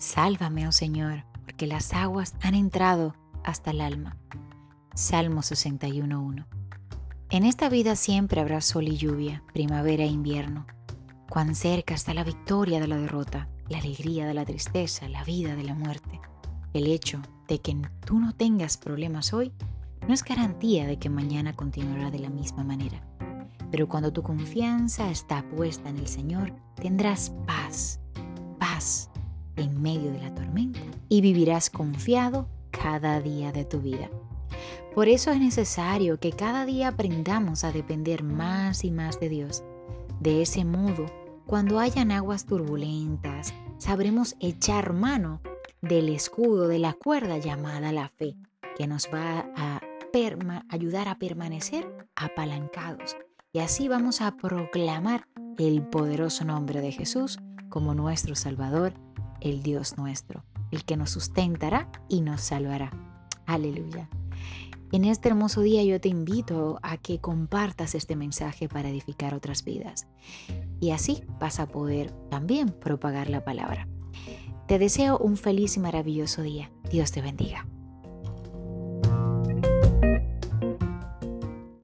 Sálvame, oh Señor, porque las aguas han entrado hasta el alma. Salmo 61.1. En esta vida siempre habrá sol y lluvia, primavera e invierno. Cuán cerca está la victoria de la derrota, la alegría de la tristeza, la vida de la muerte. El hecho de que tú no tengas problemas hoy no es garantía de que mañana continuará de la misma manera. Pero cuando tu confianza está puesta en el Señor, tendrás paz, paz en medio de la tormenta y vivirás confiado cada día de tu vida. Por eso es necesario que cada día aprendamos a depender más y más de Dios. De ese modo, cuando hayan aguas turbulentas, sabremos echar mano del escudo de la cuerda llamada la fe, que nos va a ayudar a permanecer apalancados. Y así vamos a proclamar el poderoso nombre de Jesús como nuestro Salvador, el Dios nuestro, el que nos sustentará y nos salvará. Aleluya. En este hermoso día yo te invito a que compartas este mensaje para edificar otras vidas. Y así vas a poder también propagar la palabra. Te deseo un feliz y maravilloso día. Dios te bendiga.